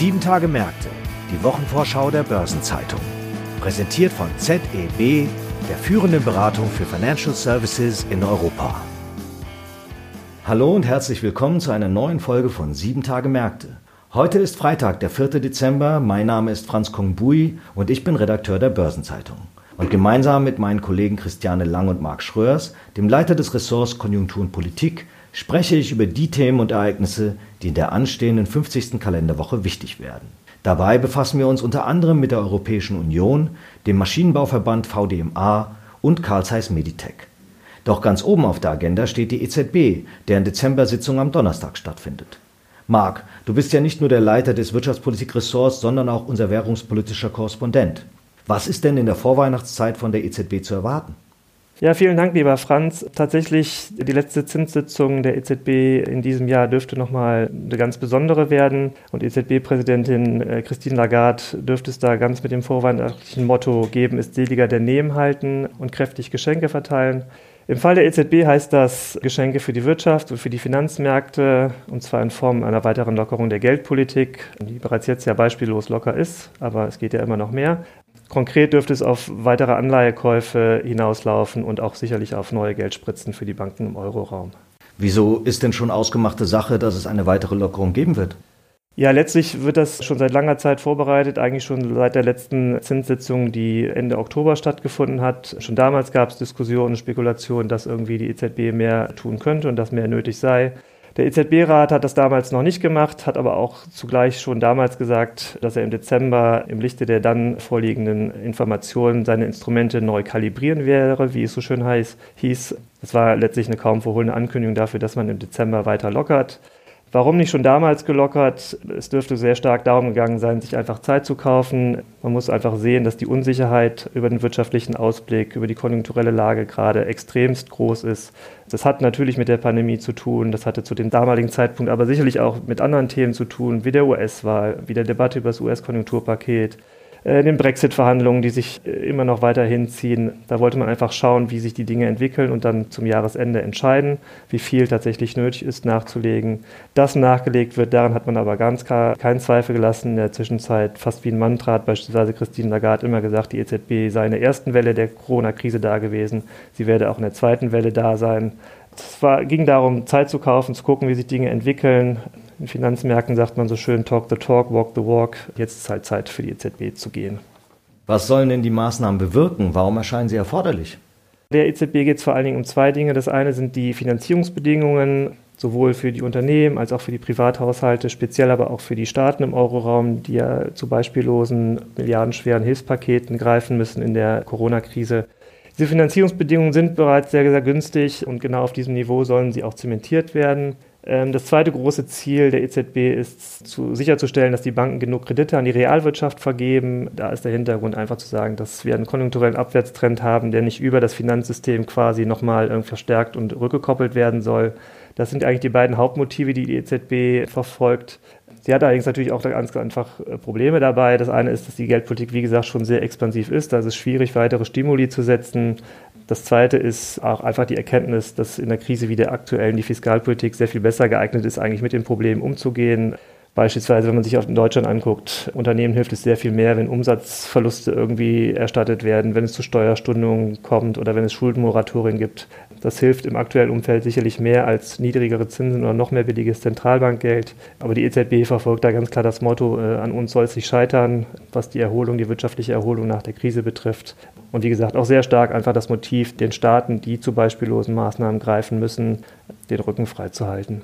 Sieben Tage Märkte, die Wochenvorschau der Börsenzeitung. Präsentiert von ZEB, der führenden Beratung für Financial Services in Europa. Hallo und herzlich willkommen zu einer neuen Folge von Sieben Tage Märkte. Heute ist Freitag, der 4. Dezember. Mein Name ist Franz Kongbui und ich bin Redakteur der Börsenzeitung. Und gemeinsam mit meinen Kollegen Christiane Lang und Marc Schröers, dem Leiter des Ressorts Konjunktur und Politik, spreche ich über die Themen und Ereignisse, die in der anstehenden 50. Kalenderwoche wichtig werden. Dabei befassen wir uns unter anderem mit der Europäischen Union, dem Maschinenbauverband VDMA und Carl Zeiss Meditech. Doch ganz oben auf der Agenda steht die EZB, deren Dezember-Sitzung am Donnerstag stattfindet. Marc, du bist ja nicht nur der Leiter des Wirtschaftspolitik-Ressorts, sondern auch unser währungspolitischer Korrespondent. Was ist denn in der Vorweihnachtszeit von der EZB zu erwarten? Ja, vielen Dank, lieber Franz. Tatsächlich, die letzte Zinssitzung der EZB in diesem Jahr dürfte nochmal eine ganz besondere werden. Und EZB-Präsidentin äh, Christine Lagarde dürfte es da ganz mit dem vorweihnachtlichen Motto geben, ist seliger der Nehmen halten und kräftig Geschenke verteilen. Im Fall der EZB heißt das Geschenke für die Wirtschaft und für die Finanzmärkte, und zwar in Form einer weiteren Lockerung der Geldpolitik, die bereits jetzt ja beispiellos locker ist, aber es geht ja immer noch mehr. Konkret dürfte es auf weitere Anleihekäufe hinauslaufen und auch sicherlich auf neue Geldspritzen für die Banken im Euroraum. Wieso ist denn schon ausgemachte Sache, dass es eine weitere Lockerung geben wird? Ja, letztlich wird das schon seit langer Zeit vorbereitet, eigentlich schon seit der letzten Zinssitzung, die Ende Oktober stattgefunden hat. Schon damals gab es Diskussionen, Spekulationen, dass irgendwie die EZB mehr tun könnte und dass mehr nötig sei. Der EZB-Rat hat das damals noch nicht gemacht, hat aber auch zugleich schon damals gesagt, dass er im Dezember im Lichte der dann vorliegenden Informationen seine Instrumente neu kalibrieren wäre, wie es so schön heiß, hieß. Das war letztlich eine kaum verhohlene Ankündigung dafür, dass man im Dezember weiter lockert. Warum nicht schon damals gelockert? Es dürfte sehr stark darum gegangen sein, sich einfach Zeit zu kaufen. Man muss einfach sehen, dass die Unsicherheit über den wirtschaftlichen Ausblick, über die konjunkturelle Lage gerade extremst groß ist. Das hat natürlich mit der Pandemie zu tun, das hatte zu dem damaligen Zeitpunkt aber sicherlich auch mit anderen Themen zu tun, wie der US-Wahl, wie der Debatte über das US-Konjunkturpaket, äh, den Brexit-Verhandlungen, die sich äh, immer noch weiter hinziehen. Da wollte man einfach schauen, wie sich die Dinge entwickeln und dann zum Jahresende entscheiden, wie viel tatsächlich nötig ist nachzulegen. Dass nachgelegt wird, daran hat man aber ganz klar keinen Zweifel gelassen. In der Zwischenzeit fast wie ein Mantra hat beispielsweise Christine Lagarde immer gesagt, die EZB sei in der ersten Welle der Corona-Krise da gewesen. Sie werde auch in der zweiten Welle da sein. Es war, ging darum, Zeit zu kaufen, zu gucken, wie sich Dinge entwickeln. In Finanzmärkten sagt man so schön, talk the talk, walk the walk. Jetzt ist halt Zeit für die EZB zu gehen. Was sollen denn die Maßnahmen bewirken? Warum erscheinen sie erforderlich? Der EZB geht es vor allen Dingen um zwei Dinge. Das eine sind die Finanzierungsbedingungen, sowohl für die Unternehmen als auch für die Privathaushalte, speziell aber auch für die Staaten im Euroraum, die ja zu beispiellosen milliardenschweren Hilfspaketen greifen müssen in der Corona-Krise. Diese Finanzierungsbedingungen sind bereits sehr, sehr günstig und genau auf diesem Niveau sollen sie auch zementiert werden. Ähm, das zweite große Ziel der EZB ist zu, sicherzustellen, dass die Banken genug Kredite an die Realwirtschaft vergeben. Da ist der Hintergrund einfach zu sagen, dass wir einen konjunkturellen Abwärtstrend haben, der nicht über das Finanzsystem quasi nochmal verstärkt und rückgekoppelt werden soll. Das sind eigentlich die beiden Hauptmotive, die die EZB verfolgt. Sie hat allerdings natürlich auch ganz einfach äh, Probleme dabei. Das eine ist, dass die Geldpolitik, wie gesagt, schon sehr expansiv ist. Da ist es schwierig, weitere Stimuli zu setzen. Das zweite ist auch einfach die Erkenntnis, dass in der Krise wie der aktuellen die Fiskalpolitik sehr viel besser geeignet ist, eigentlich mit den Problemen umzugehen. Beispielsweise, wenn man sich in Deutschland anguckt, Unternehmen hilft es sehr viel mehr, wenn Umsatzverluste irgendwie erstattet werden, wenn es zu Steuerstundungen kommt oder wenn es Schuldenmoratorien gibt. Das hilft im aktuellen Umfeld sicherlich mehr als niedrigere Zinsen oder noch mehr billiges Zentralbankgeld. Aber die EZB verfolgt da ganz klar das Motto, äh, an uns soll es nicht scheitern, was die Erholung, die wirtschaftliche Erholung nach der Krise betrifft. Und wie gesagt, auch sehr stark einfach das Motiv, den Staaten, die zu beispiellosen Maßnahmen greifen müssen, den Rücken freizuhalten.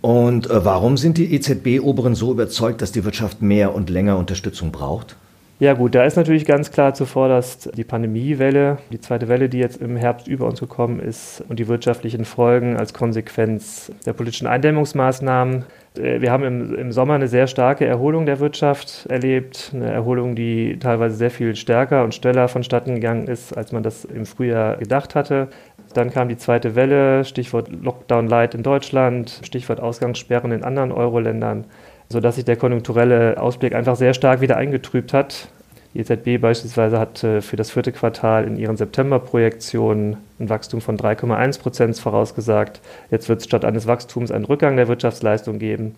Und äh, warum sind die EZB-Oberen so überzeugt, dass die Wirtschaft mehr und länger Unterstützung braucht? Ja gut, da ist natürlich ganz klar zuvorderst die Pandemiewelle, die zweite Welle, die jetzt im Herbst über uns gekommen ist und die wirtschaftlichen Folgen als Konsequenz der politischen Eindämmungsmaßnahmen. Äh, wir haben im, im, Sommer eine sehr starke Erholung der Wirtschaft erlebt, eine Erholung, die teilweise sehr viel stärker und schneller vonstatten gegangen ist, als man das im Frühjahr gedacht hatte. Dann kam die zweite Welle, Stichwort Lockdown Light in Deutschland, Stichwort Ausgangssperren in anderen Euro-Ländern sodass sich der konjunkturelle Ausblick einfach sehr stark wieder eingetrübt hat. Die EZB beispielsweise hat äh, für das vierte Quartal in ihren September-Projektionen ein Wachstum von 3,1 Prozent vorausgesagt. Jetzt wird es statt eines Wachstums einen Rückgang der Wirtschaftsleistung geben.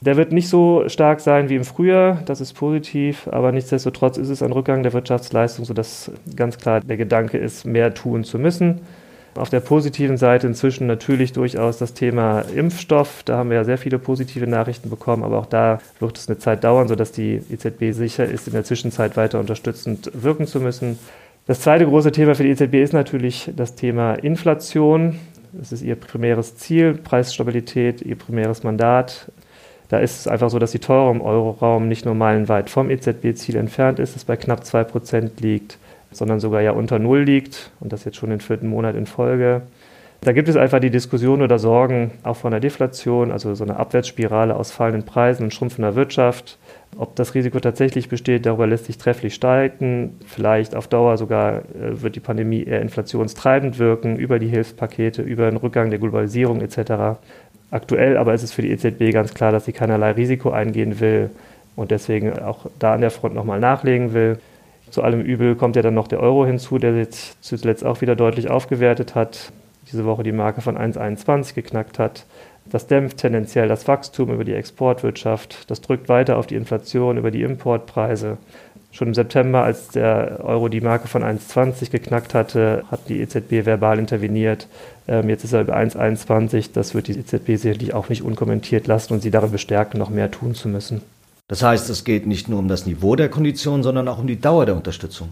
Der wird nicht so stark sein wie im Frühjahr, das ist positiv, aber nichtsdestotrotz ist es ein Rückgang der Wirtschaftsleistung, sodass ganz klar der Gedanke ist, mehr tun zu müssen. Auf der positiven Seite inzwischen natürlich durchaus das Thema Impfstoff. Da haben wir ja sehr viele positive Nachrichten bekommen, aber auch da wird es eine Zeit dauern, sodass die EZB sicher ist, in der Zwischenzeit weiter unterstützend wirken zu müssen. Das zweite große Thema für die EZB ist natürlich das Thema Inflation. Das ist ihr primäres Ziel, Preisstabilität, ihr primäres Mandat. Da ist es einfach so, dass die Teuerung im Euroraum nicht nur meilenweit vom EZB-Ziel entfernt ist, es bei knapp 2% liegt, sondern sogar ja unter Null liegt und das jetzt schon den vierten Monat in Folge. Da gibt es einfach die Diskussion oder Sorgen auch von der Deflation, also so eine Abwärtsspirale aus fallenden Preisen und schrumpfender Wirtschaft. Ob das Risiko tatsächlich besteht, darüber lässt sich trefflich streiten. Vielleicht auf Dauer sogar äh, wird die Pandemie eher inflationstreibend wirken über die Hilfspakete, über den Rückgang der Globalisierung etc. Aktuell aber ist es für die EZB ganz klar, dass sie keinerlei Risiko eingehen will und deswegen auch da an der Front nochmal nachlegen will. Zu allem Übel kommt ja dann noch der Euro hinzu, der sich zuletzt auch wieder deutlich aufgewertet hat, diese Woche die Marke von 1,21 geknackt hat. Das dämpft tendenziell das Wachstum über die Exportwirtschaft, das drückt weiter auf die Inflation über die Importpreise. Schon im September, als der Euro die Marke von 1,20 geknackt hatte, hat die EZB verbal interveniert. Ähm, jetzt ist er bei 1,21. Das wird die EZB sicherlich auch nicht unkommentiert lassen und sie darin bestärken, noch mehr tun zu müssen. Das heißt, es geht nicht nur um das Niveau der Konditionen, sondern auch um die Dauer der Unterstützung.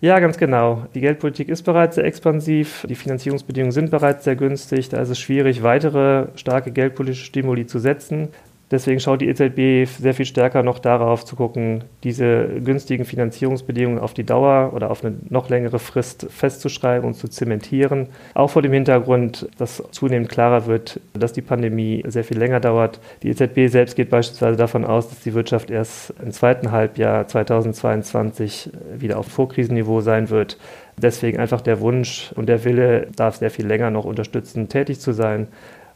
Ja, ganz genau. Die Geldpolitik ist bereits sehr expansiv, die Finanzierungsbedingungen sind bereits sehr günstig, da ist es schwierig, weitere starke geldpolitische Stimuli zu setzen. Deswegen schaut die EZB sehr viel stärker noch darauf zu gucken, diese günstigen Finanzierungsbedingungen auf die Dauer oder auf eine noch längere Frist festzuschreiben und zu zementieren. Auch vor dem Hintergrund, dass zunehmend klarer wird, dass die Pandemie sehr viel länger dauert. Die EZB selbst geht beispielsweise davon aus, dass die Wirtschaft erst im zweiten Halbjahr 2022 wieder auf Vorkrisenniveau sein wird. Deswegen einfach der Wunsch und der Wille, darf sehr viel länger noch unterstützend tätig zu sein.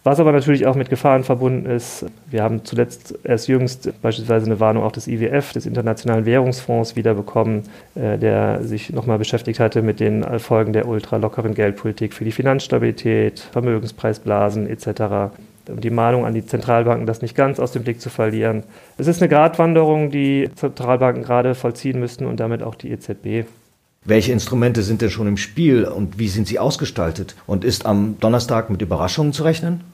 Was aber natürlich auch mit Gefahren verbunden ist. Wir haben zuletzt erst jüngst beispielsweise eine Warnung auch des IWF, des Internationalen Währungsfonds, wiederbekommen, äh, der sich nochmal beschäftigt hatte mit den Folgen der ultralockeren Geldpolitik für die Finanzstabilität, Vermögenspreisblasen etc. Und die Mahnung an die Zentralbanken, das nicht ganz aus dem Blick zu verlieren. Es ist eine Gratwanderung, die Zentralbanken gerade vollziehen müssten und damit auch die EZB. Welche Instrumente sind denn schon im Spiel und wie sind sie ausgestaltet? Und ist am Donnerstag mit Überraschungen zu rechnen?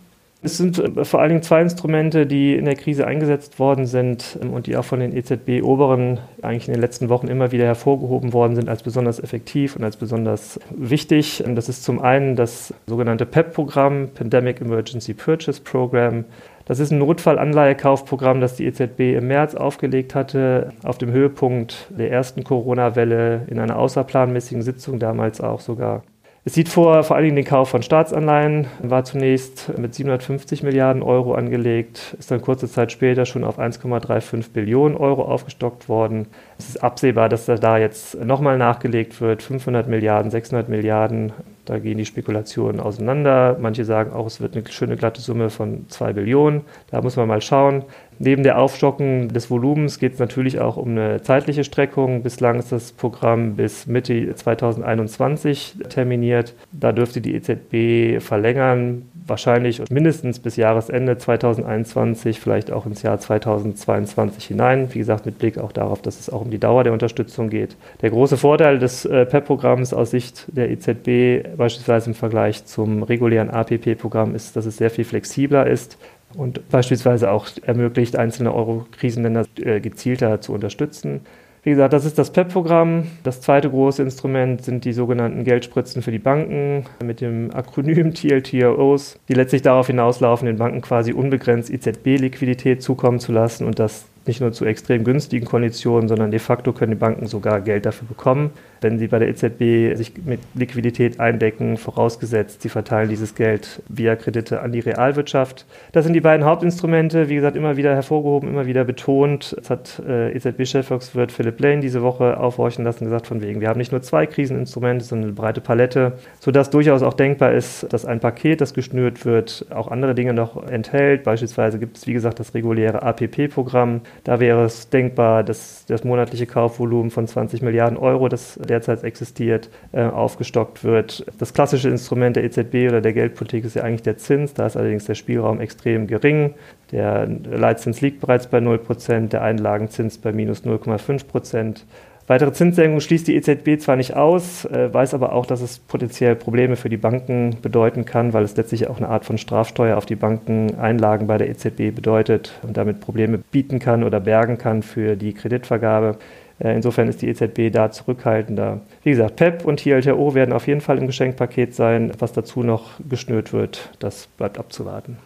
Es sind äh, vor allen Dingen zwei Instrumente, die in der Krise eingesetzt worden sind ähm, und die auch von den EZB-Oberen eigentlich in den letzten Wochen immer wieder hervorgehoben worden sind als besonders effektiv und als besonders wichtig. Ähm, das ist zum einen das sogenannte PEP-Programm, Pandemic Emergency Purchase Program. Das ist ein Notfallanleihekaufprogramm, das die EZB im März aufgelegt hatte, auf dem Höhepunkt der ersten Corona-Welle in einer außerplanmäßigen Sitzung damals auch sogar. Es sieht vor, vor allen Dingen den Kauf von Staatsanleihen, war zunächst mit 750 Milliarden Euro angelegt, ist dann kurze Zeit später schon auf 1,35 Billionen Euro aufgestockt worden. Es ist absehbar, dass da jetzt nochmal nachgelegt wird, 500 Milliarden, 600 Milliarden. Da gehen die Spekulationen auseinander. Manche sagen auch, es wird eine schöne glatte Summe von 2 Billionen. Da muss man mal schauen. Neben der Aufstockung des Volumens geht es natürlich auch um eine zeitliche Streckung. Bislang ist das Programm bis Mitte 2021 terminiert. Da dürfte die EZB verlängern, wahrscheinlich mindestens bis Jahresende 2021, vielleicht auch ins Jahr 2022 hinein. Wie gesagt, mit Blick auch darauf, dass es auch um die Dauer der Unterstützung geht. Der große Vorteil des äh, PEP-Programms aus Sicht der EZB, beispielsweise im Vergleich zum regulären APP-Programm, ist, dass es sehr viel flexibler ist und beispielsweise auch ermöglicht, einzelne Euro-Krisenländer äh, gezielter zu unterstützen. Wie gesagt, das ist das PEP-Programm. Das zweite große Instrument sind die sogenannten Geldspritzen für die Banken mit dem Akronym TLTROs, die letztlich darauf hinauslaufen, den Banken quasi unbegrenzt EZB-Liquidität zukommen zu lassen und das nicht nur zu extrem günstigen Konditionen, sondern de facto können die Banken sogar Geld dafür bekommen, wenn sie bei der EZB sich mit Liquidität eindecken, vorausgesetzt, sie verteilen dieses Geld via Kredite an die Realwirtschaft. Das sind die beiden Hauptinstrumente, wie gesagt, immer wieder hervorgehoben, immer wieder betont. Das hat äh, EZB-Chefvolkswirt Philipp Lane diese Woche aufhorchen lassen, gesagt von wegen, wir haben nicht nur zwei Kriseninstrumente, sondern eine breite Palette, sodass durchaus auch denkbar ist, dass ein Paket, das geschnürt wird, auch andere Dinge noch enthält. Beispielsweise gibt es, wie gesagt, das reguläre APP-Programm, da wäre es denkbar, dass das monatliche Kaufvolumen von 20 Milliarden Euro, das derzeit existiert, äh, aufgestockt wird. Das klassische Instrument der EZB oder der Geldpolitik ist ja eigentlich der Zins. Da ist allerdings der Spielraum extrem gering. Der Leitzins liegt bereits bei 0%, der Einlagenzins bei minus 0,5%. Weitere Zinssenkungen schließt die EZB zwar nicht aus, äh, weiß aber auch, dass es potenziell Probleme für die Banken bedeuten kann, weil es letztlich auch eine Art von Strafsteuer auf die Bankeneinlagen bei der EZB bedeutet und damit Probleme bieten kann oder bergen kann für die Kreditvergabe. Äh, insofern ist die EZB da zurückhaltender. Wie gesagt, PEP und TLTO werden auf jeden Fall im Geschenkpaket sein. Was dazu noch geschnürt wird, das bleibt abzuwarten.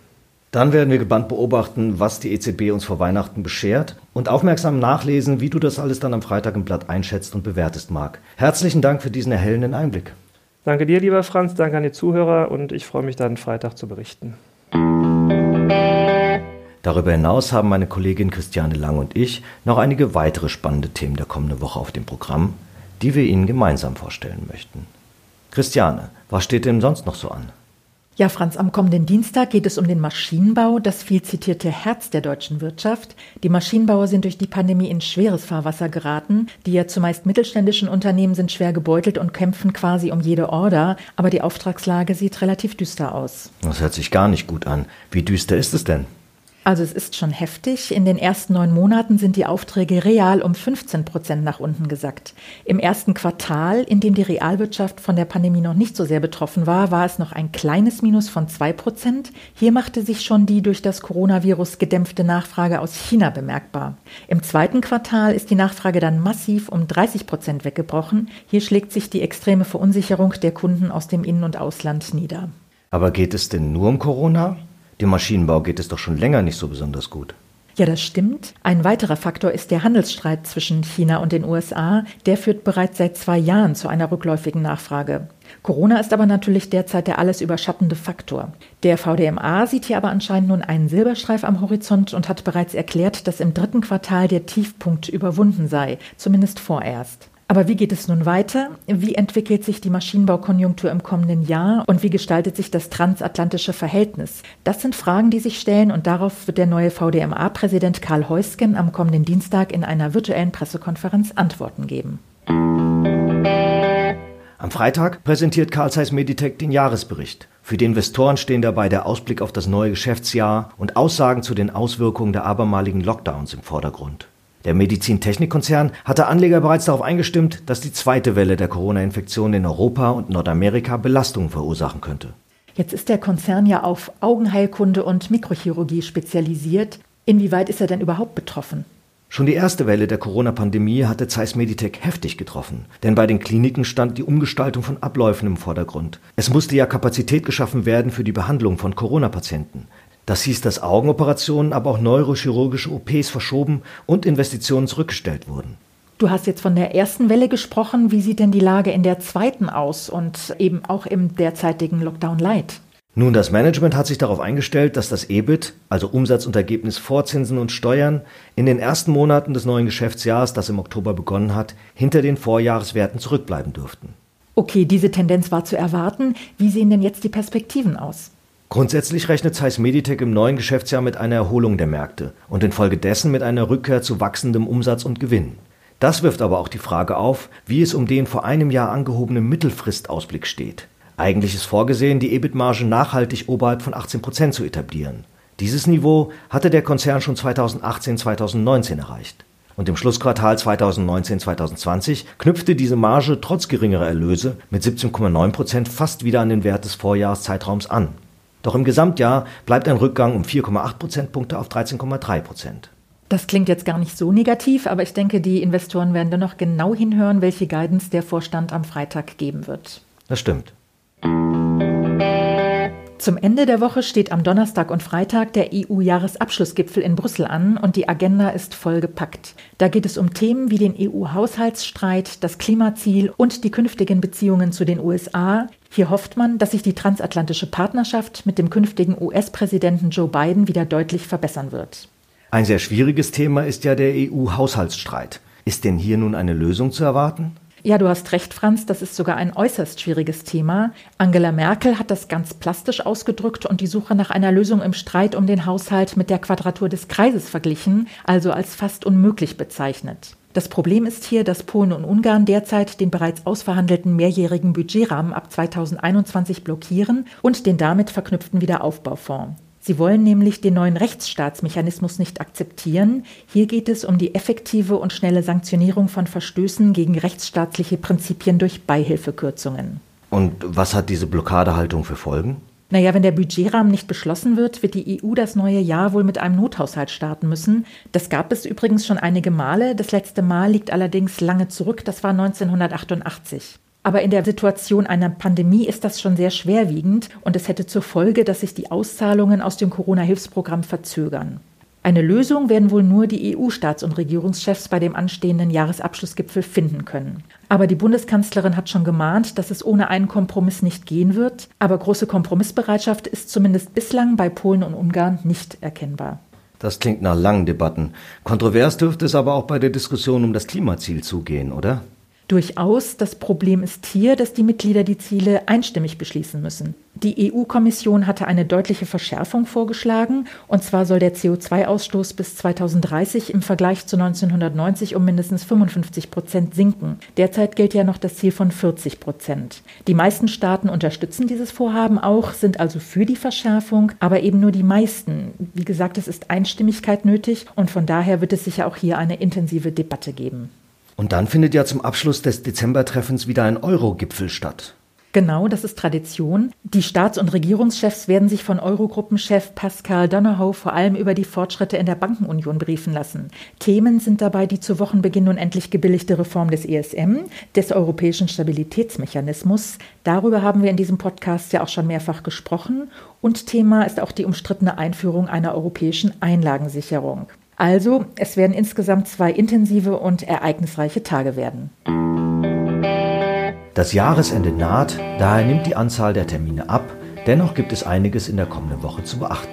Dann werden wir gebannt beobachten, was die EZB uns vor Weihnachten beschert und aufmerksam nachlesen, wie du das alles dann am Freitag im Blatt einschätzt und bewertest, Marc. Herzlichen Dank für diesen erhellenden Einblick. Danke dir, lieber Franz, danke an die Zuhörer und ich freue mich dann Freitag zu berichten. Darüber hinaus haben meine Kollegin Christiane Lang und ich noch einige weitere spannende Themen der kommenden Woche auf dem Programm, die wir Ihnen gemeinsam vorstellen möchten. Christiane, was steht denn sonst noch so an? Ja, Franz, am kommenden Dienstag geht es um den Maschinenbau, das viel zitierte Herz der deutschen Wirtschaft. Die Maschinenbauer sind durch die Pandemie in schweres Fahrwasser geraten. Die ja zumeist mittelständischen Unternehmen sind schwer gebeutelt und kämpfen quasi um jede Order. Aber die Auftragslage sieht relativ düster aus. Das hört sich gar nicht gut an. Wie düster ist es denn? Also es ist schon heftig. In den ersten neun Monaten sind die Aufträge real um 15 Prozent nach unten gesackt. Im ersten Quartal, in dem die Realwirtschaft von der Pandemie noch nicht so sehr betroffen war, war es noch ein kleines Minus von zwei Prozent. Hier machte sich schon die durch das Coronavirus gedämpfte Nachfrage aus China bemerkbar. Im zweiten Quartal ist die Nachfrage dann massiv um 30 Prozent weggebrochen. Hier schlägt sich die extreme Verunsicherung der Kunden aus dem In- und Ausland nieder. Aber geht es denn nur um Corona? Dem Maschinenbau geht es doch schon länger nicht so besonders gut. Ja, das stimmt. Ein weiterer Faktor ist der Handelsstreit zwischen China und den USA. Der führt bereits seit zwei Jahren zu einer rückläufigen Nachfrage. Corona ist aber natürlich derzeit der alles überschattende Faktor. Der VDMA sieht hier aber anscheinend nun einen Silberstreif am Horizont und hat bereits erklärt, dass im dritten Quartal der Tiefpunkt überwunden sei, zumindest vorerst. Aber wie geht es nun weiter? Wie entwickelt sich die Maschinenbaukonjunktur im kommenden Jahr und wie gestaltet sich das transatlantische Verhältnis? Das sind Fragen, die sich stellen und darauf wird der neue VDMA-Präsident Karl Heusgen am kommenden Dienstag in einer virtuellen Pressekonferenz Antworten geben. Am Freitag präsentiert Carl Zeiss Meditech den Jahresbericht. Für die Investoren stehen dabei der Ausblick auf das neue Geschäftsjahr und Aussagen zu den Auswirkungen der abermaligen Lockdowns im Vordergrund. Der Medizintechnikkonzern hatte Anleger bereits darauf eingestimmt, dass die zweite Welle der Corona-Infektion in Europa und Nordamerika Belastungen verursachen könnte. Jetzt ist der Konzern ja auf Augenheilkunde und Mikrochirurgie spezialisiert. Inwieweit ist er denn überhaupt betroffen? Schon die erste Welle der Corona-Pandemie hatte Zeiss Meditech heftig getroffen, denn bei den Kliniken stand die Umgestaltung von Abläufen im Vordergrund. Es musste ja Kapazität geschaffen werden für die Behandlung von Corona-Patienten. Das hieß, dass Augenoperationen, aber auch neurochirurgische OPs verschoben und Investitionen zurückgestellt wurden. Du hast jetzt von der ersten Welle gesprochen. Wie sieht denn die Lage in der zweiten aus und eben auch im derzeitigen Lockdown Light? Nun, das Management hat sich darauf eingestellt, dass das EBIT, also Umsatz und Ergebnis vor Zinsen und Steuern, in den ersten Monaten des neuen Geschäftsjahres, das im Oktober begonnen hat, hinter den Vorjahreswerten zurückbleiben dürften. Okay, diese Tendenz war zu erwarten. Wie sehen denn jetzt die Perspektiven aus? Grundsätzlich rechnet Zeiss Meditech im neuen Geschäftsjahr mit einer Erholung der Märkte und infolgedessen mit einer Rückkehr zu wachsendem Umsatz und Gewinn. Das wirft aber auch die Frage auf, wie es um den vor einem Jahr angehobenen Mittelfristausblick steht. Eigentlich ist vorgesehen, die EBIT-Marge nachhaltig oberhalb von 18 Prozent zu etablieren. Dieses Niveau hatte der Konzern schon 2018-2019 erreicht. Und im Schlussquartal 2019-2020 knüpfte diese Marge trotz geringerer Erlöse mit 17,9 Prozent fast wieder an den Wert des Vorjahreszeitraums an. Doch im Gesamtjahr bleibt ein Rückgang um 4,8 Prozentpunkte auf 13,3 Prozent. Das klingt jetzt gar nicht so negativ, aber ich denke, die Investoren werden dennoch genau hinhören, welche Guidance der Vorstand am Freitag geben wird. Das stimmt. Zum Ende der Woche steht am Donnerstag und Freitag der EU-Jahresabschlussgipfel in Brüssel an und die Agenda ist vollgepackt. Da geht es um Themen wie den EU-Haushaltsstreit, das Klimaziel und die künftigen Beziehungen zu den USA. Hier hofft man, dass sich die transatlantische Partnerschaft mit dem künftigen US-Präsidenten Joe Biden wieder deutlich verbessern wird. Ein sehr schwieriges Thema ist ja der EU-Haushaltsstreit. Ist denn hier nun eine Lösung zu erwarten? Ja, du hast recht, Franz, das ist sogar ein äußerst schwieriges Thema. Angela Merkel hat das ganz plastisch ausgedrückt und die Suche nach einer Lösung im Streit um den Haushalt mit der Quadratur des Kreises verglichen, also als fast unmöglich bezeichnet. Das Problem ist hier, dass Polen und Ungarn derzeit den bereits ausverhandelten mehrjährigen Budgetrahmen ab 2021 blockieren und den damit verknüpften Wiederaufbaufonds. Sie wollen nämlich den neuen Rechtsstaatsmechanismus nicht akzeptieren. Hier geht es um die effektive und schnelle Sanktionierung von Verstößen gegen rechtsstaatliche Prinzipien durch Beihilfekürzungen. Und was hat diese Blockadehaltung für Folgen? Naja, wenn der Budgetrahmen nicht beschlossen wird, wird die EU das neue Jahr wohl mit einem Nothaushalt starten müssen. Das gab es übrigens schon einige Male. Das letzte Mal liegt allerdings lange zurück. Das war 1988. Aber in der Situation einer Pandemie ist das schon sehr schwerwiegend und es hätte zur Folge, dass sich die Auszahlungen aus dem Corona-Hilfsprogramm verzögern. Eine Lösung werden wohl nur die EU-Staats- und Regierungschefs bei dem anstehenden Jahresabschlussgipfel finden können. Aber die Bundeskanzlerin hat schon gemahnt, dass es ohne einen Kompromiss nicht gehen wird. Aber große Kompromissbereitschaft ist zumindest bislang bei Polen und Ungarn nicht erkennbar. Das klingt nach langen Debatten. Kontrovers dürfte es aber auch bei der Diskussion um das Klimaziel zugehen, oder? Durchaus. Das Problem ist hier, dass die Mitglieder die Ziele einstimmig beschließen müssen. Die EU-Kommission hatte eine deutliche Verschärfung vorgeschlagen, und zwar soll der CO2-Ausstoß bis 2030 im Vergleich zu 1990 um mindestens 55 Prozent sinken. Derzeit gilt ja noch das Ziel von 40 Prozent. Die meisten Staaten unterstützen dieses Vorhaben auch, sind also für die Verschärfung, aber eben nur die meisten. Wie gesagt, es ist Einstimmigkeit nötig und von daher wird es sicher auch hier eine intensive Debatte geben. Und dann findet ja zum Abschluss des Dezembertreffens wieder ein Euro-Gipfel statt. Genau, das ist Tradition. Die Staats- und Regierungschefs werden sich von Eurogruppenchef Pascal Donohoe vor allem über die Fortschritte in der Bankenunion briefen lassen. Themen sind dabei die zu Wochenbeginn nun endlich gebilligte Reform des ESM, des Europäischen Stabilitätsmechanismus. Darüber haben wir in diesem Podcast ja auch schon mehrfach gesprochen. Und Thema ist auch die umstrittene Einführung einer europäischen Einlagensicherung. Also, es werden insgesamt zwei intensive und ereignisreiche Tage werden. Das Jahresende naht, daher nimmt die Anzahl der Termine ab. Dennoch gibt es einiges in der kommenden Woche zu beachten.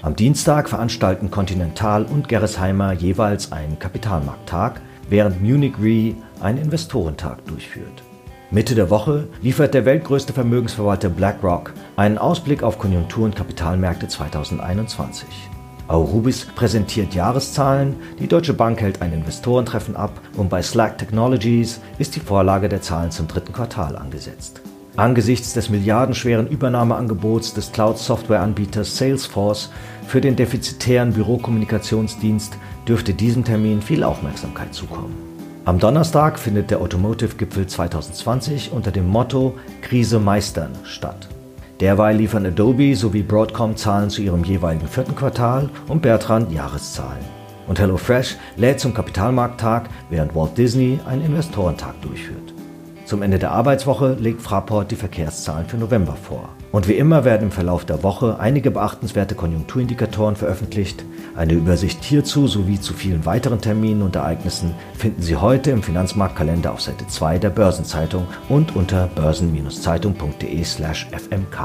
Am Dienstag veranstalten Continental und Gerresheimer jeweils einen Kapitalmarkttag, während Munich Re einen Investorentag durchführt. Mitte der Woche liefert der weltgrößte Vermögensverwalter BlackRock einen Ausblick auf Konjunktur- und Kapitalmärkte 2021. Aurubis präsentiert Jahreszahlen, die Deutsche Bank hält ein Investorentreffen ab und bei Slack Technologies ist die Vorlage der Zahlen zum dritten Quartal angesetzt. Angesichts des milliardenschweren Übernahmeangebots des Cloud-Software-Anbieters Salesforce für den defizitären Bürokommunikationsdienst dürfte diesem Termin viel Aufmerksamkeit zukommen. Am Donnerstag findet der Automotive-Gipfel 2020 unter dem Motto Krise meistern statt. Derweil liefern Adobe sowie Broadcom Zahlen zu ihrem jeweiligen vierten Quartal und Bertrand Jahreszahlen. Und HelloFresh lädt zum Kapitalmarkttag, während Walt Disney einen Investorentag durchführt. Zum Ende der Arbeitswoche legt Fraport die Verkehrszahlen für November vor. Und wie immer werden im Verlauf der Woche einige beachtenswerte Konjunkturindikatoren veröffentlicht. Eine Übersicht hierzu sowie zu vielen weiteren Terminen und Ereignissen finden Sie heute im Finanzmarktkalender auf Seite 2 der Börsenzeitung und unter börsen-zeitung.de/fmk.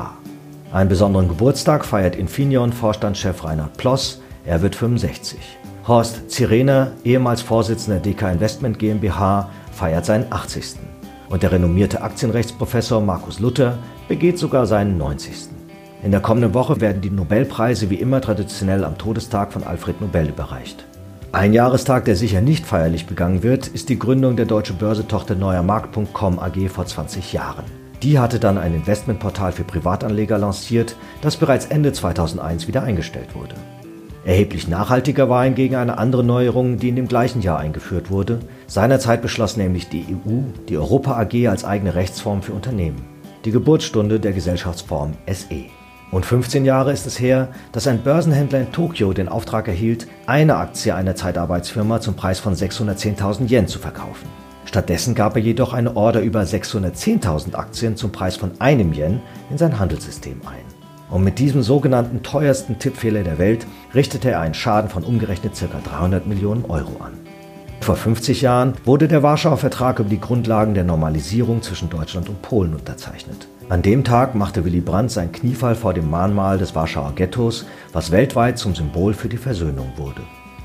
Einen besonderen Geburtstag feiert Infineon-Vorstandschef Reinhard Ploss. Er wird 65. Horst Zirener, ehemals Vorsitzender DK Investment GmbH, feiert seinen 80. Und der renommierte Aktienrechtsprofessor Markus Luther begeht sogar seinen 90. In der kommenden Woche werden die Nobelpreise wie immer traditionell am Todestag von Alfred Nobel überreicht. Ein Jahrestag, der sicher nicht feierlich begangen wird, ist die Gründung der deutschen Börsetochter Neuermarkt.com AG vor 20 Jahren. Die hatte dann ein Investmentportal für Privatanleger lanciert, das bereits Ende 2001 wieder eingestellt wurde. Erheblich nachhaltiger war hingegen eine andere Neuerung, die in dem gleichen Jahr eingeführt wurde. Seinerzeit beschloss nämlich die EU die Europa AG als eigene Rechtsform für Unternehmen die Geburtsstunde der Gesellschaftsform SE. Und 15 Jahre ist es her, dass ein Börsenhändler in Tokio den Auftrag erhielt, eine Aktie einer Zeitarbeitsfirma zum Preis von 610.000 Yen zu verkaufen. Stattdessen gab er jedoch eine Order über 610.000 Aktien zum Preis von einem Yen in sein Handelssystem ein. Und mit diesem sogenannten teuersten Tippfehler der Welt richtete er einen Schaden von umgerechnet ca. 300 Millionen Euro an. Vor 50 Jahren wurde der Warschauer Vertrag über die Grundlagen der Normalisierung zwischen Deutschland und Polen unterzeichnet. An dem Tag machte Willy Brandt sein Kniefall vor dem Mahnmal des Warschauer Ghettos, was weltweit zum Symbol für die Versöhnung wurde.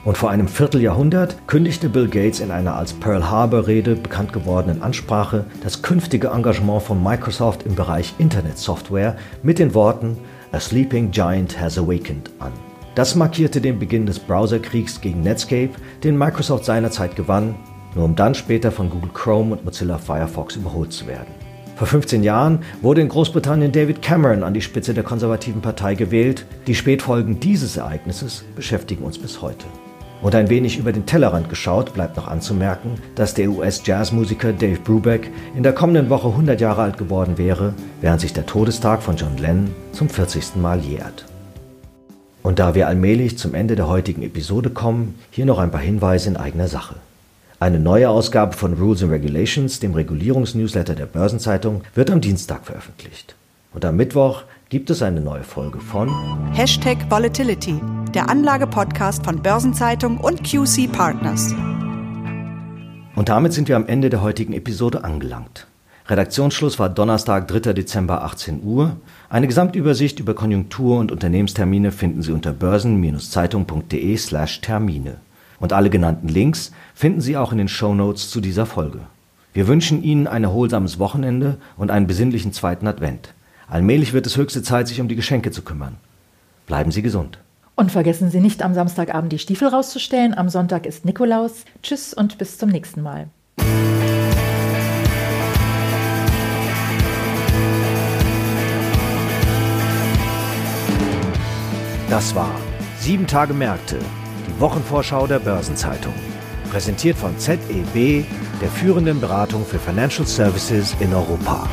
Und vor einem Vierteljahrhundert kündigte Bill Gates in einer als Pearl Harbor Rede bekannt gewordenen Ansprache das künftige Engagement von Microsoft im Bereich Internetsoftware mit den Worten A sleeping giant has awakened an. Das markierte den Beginn des Browserkriegs gegen Netscape, den Microsoft seinerzeit gewann nur um dann später von Google Chrome und Mozilla Firefox überholt zu werden. Vor 15 Jahren wurde in Großbritannien David Cameron an die Spitze der konservativen Partei gewählt. Die Spätfolgen dieses Ereignisses beschäftigen uns bis heute. Und ein wenig über den Tellerrand geschaut bleibt noch anzumerken, dass der US-Jazzmusiker Dave Brubeck in der kommenden Woche 100 Jahre alt geworden wäre, während sich der Todestag von John Lennon zum 40. Mal jährt. Und da wir allmählich zum Ende der heutigen Episode kommen, hier noch ein paar Hinweise in eigener Sache. Eine neue Ausgabe von Rules and Regulations, dem Regulierungsnewsletter der Börsenzeitung, wird am Dienstag veröffentlicht. Und am Mittwoch gibt es eine neue Folge von Hashtag Volatility, der Anlagepodcast von Börsenzeitung und QC Partners. Und damit sind wir am Ende der heutigen Episode angelangt. Redaktionsschluss war Donnerstag, 3. Dezember 18 Uhr. Eine Gesamtübersicht über Konjunktur- und Unternehmenstermine finden Sie unter börsen-zeitung.de slash Termine. Und alle genannten Links finden Sie auch in den Show Notes zu dieser Folge. Wir wünschen Ihnen ein erholsames Wochenende und einen besinnlichen zweiten Advent. Allmählich wird es höchste Zeit, sich um die Geschenke zu kümmern. Bleiben Sie gesund. Und vergessen Sie nicht, am Samstagabend die Stiefel rauszustellen. Am Sonntag ist Nikolaus. Tschüss und bis zum nächsten Mal. Das war Sieben Tage Märkte, die Wochenvorschau der Börsenzeitung. Präsentiert von ZEB, der führenden Beratung für Financial Services in Europa.